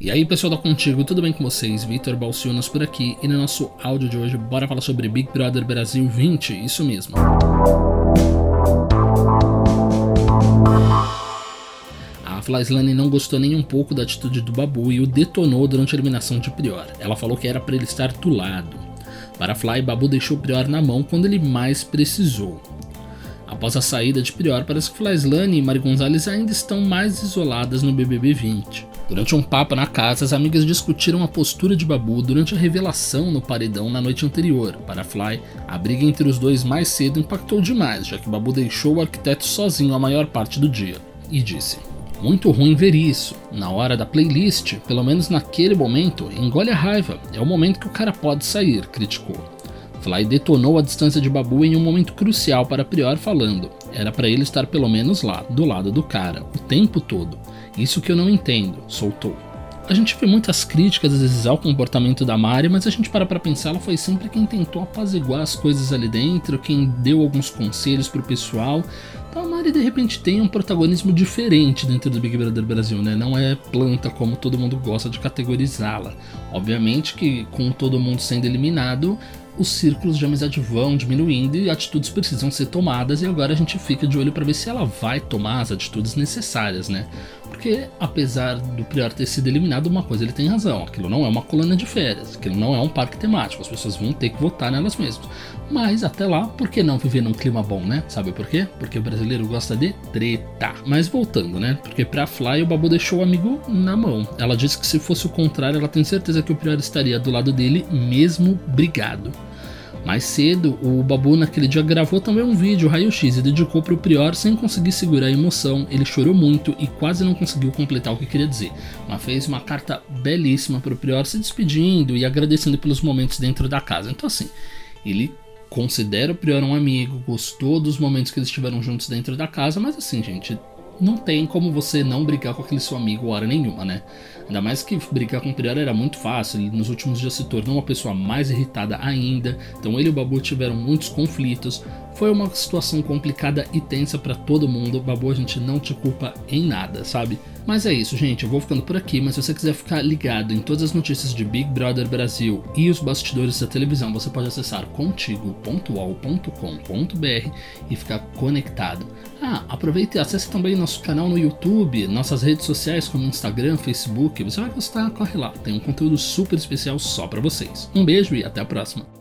E aí pessoal da Contigo, tudo bem com vocês? Vitor Balciunas por aqui e no nosso áudio de hoje bora falar sobre Big Brother Brasil 20, isso mesmo. A Flyslane não gostou nem um pouco da atitude do Babu e o detonou durante a eliminação de Prior. Ela falou que era para ele estar do lado. Para Fly, Babu deixou Prior na mão quando ele mais precisou. Após a saída de Prior, parece que Flyslane e Mari Gonzalez ainda estão mais isoladas no BBB 20. Durante um papo na casa, as amigas discutiram a postura de Babu durante a revelação no paredão na noite anterior. Para Fly, a briga entre os dois mais cedo impactou demais, já que Babu deixou o arquiteto sozinho a maior parte do dia. E disse: Muito ruim ver isso. Na hora da playlist, pelo menos naquele momento, engole a raiva. É o momento que o cara pode sair, criticou. Fly detonou a distância de Babu em um momento crucial para Prior falando. Era para ele estar pelo menos lá, do lado do cara, o tempo todo. Isso que eu não entendo, soltou. A gente vê muitas críticas às vezes ao comportamento da Mari, mas a gente para pra pensar, ela foi sempre quem tentou apaziguar as coisas ali dentro, quem deu alguns conselhos pro pessoal. Então a Mari de repente tem um protagonismo diferente dentro do Big Brother Brasil, né? Não é planta como todo mundo gosta de categorizá-la. Obviamente que com todo mundo sendo eliminado, os círculos de amizade vão diminuindo e atitudes precisam ser tomadas, e agora a gente fica de olho para ver se ela vai tomar as atitudes necessárias, né? Porque, apesar do Prior ter sido eliminado, uma coisa ele tem razão: aquilo não é uma colônia de férias, aquilo não é um parque temático, as pessoas vão ter que votar nelas mesmas. Mas até lá, por que não viver num clima bom, né? Sabe por quê? Porque o brasileiro gosta de treta. Mas voltando, né? Porque pra Fly o Babu deixou o amigo na mão. Ela disse que se fosse o contrário, ela tem certeza que o Prior estaria do lado dele, mesmo brigado. Mais cedo, o Babu naquele dia gravou também um vídeo raio-x e dedicou para o Prior sem conseguir segurar a emoção. Ele chorou muito e quase não conseguiu completar o que queria dizer, mas fez uma carta belíssima para o Prior se despedindo e agradecendo pelos momentos dentro da casa. Então assim, ele considera o Prior um amigo, gostou dos momentos que eles estiveram juntos dentro da casa, mas assim, gente, não tem como você não brigar com aquele seu amigo hora nenhuma, né? Ainda mais que brigar com o Prior era muito fácil, ele nos últimos dias se tornou uma pessoa mais irritada ainda, então ele e o Babu tiveram muitos conflitos. Foi uma situação complicada e tensa para todo mundo. Babu, a gente não te culpa em nada, sabe? Mas é isso, gente. Eu vou ficando por aqui. Mas se você quiser ficar ligado em todas as notícias de Big Brother Brasil e os bastidores da televisão, você pode acessar contigo.ol.com.br e ficar conectado. Ah, aproveite e acesse também nosso canal no YouTube, nossas redes sociais como Instagram, Facebook. Você vai gostar, corre lá. Tem um conteúdo super especial só para vocês. Um beijo e até a próxima.